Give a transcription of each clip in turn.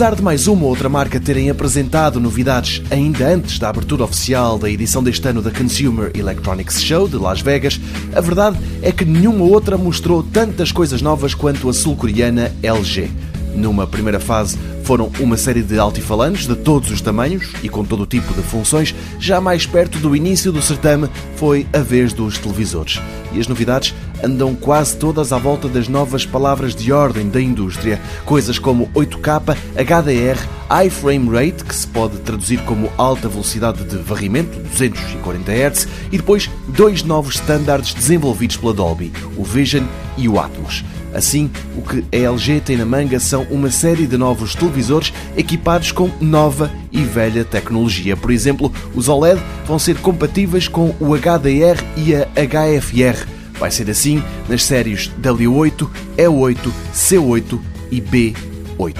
Apesar de mais uma ou outra marca terem apresentado novidades ainda antes da abertura oficial da edição deste ano da Consumer Electronics Show de Las Vegas, a verdade é que nenhuma outra mostrou tantas coisas novas quanto a sul-coreana LG. Numa primeira fase foram uma série de altifalantes de todos os tamanhos e com todo o tipo de funções. Já mais perto do início do certame foi a vez dos televisores. E as novidades andam quase todas à volta das novas palavras de ordem da indústria. Coisas como 8K, HDR, High Frame Rate, que se pode traduzir como alta velocidade de varrimento, 240 Hz, e depois dois novos standards desenvolvidos pela Dolby, o Vision e o Atmos. Assim, o que a LG tem na manga são uma série de novos televisores equipados com nova e velha tecnologia. Por exemplo, os OLED vão ser compatíveis com o HDR e a HFR. Vai ser assim nas séries W8, E8, C8 e B8.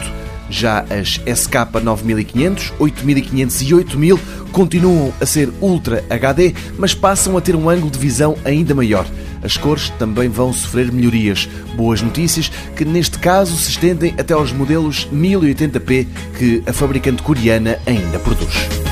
Já as SK9500, 8500 e 8000 continuam a ser Ultra HD, mas passam a ter um ângulo de visão ainda maior. As cores também vão sofrer melhorias. Boas notícias que neste caso se estendem até aos modelos 1080p que a fabricante coreana ainda produz.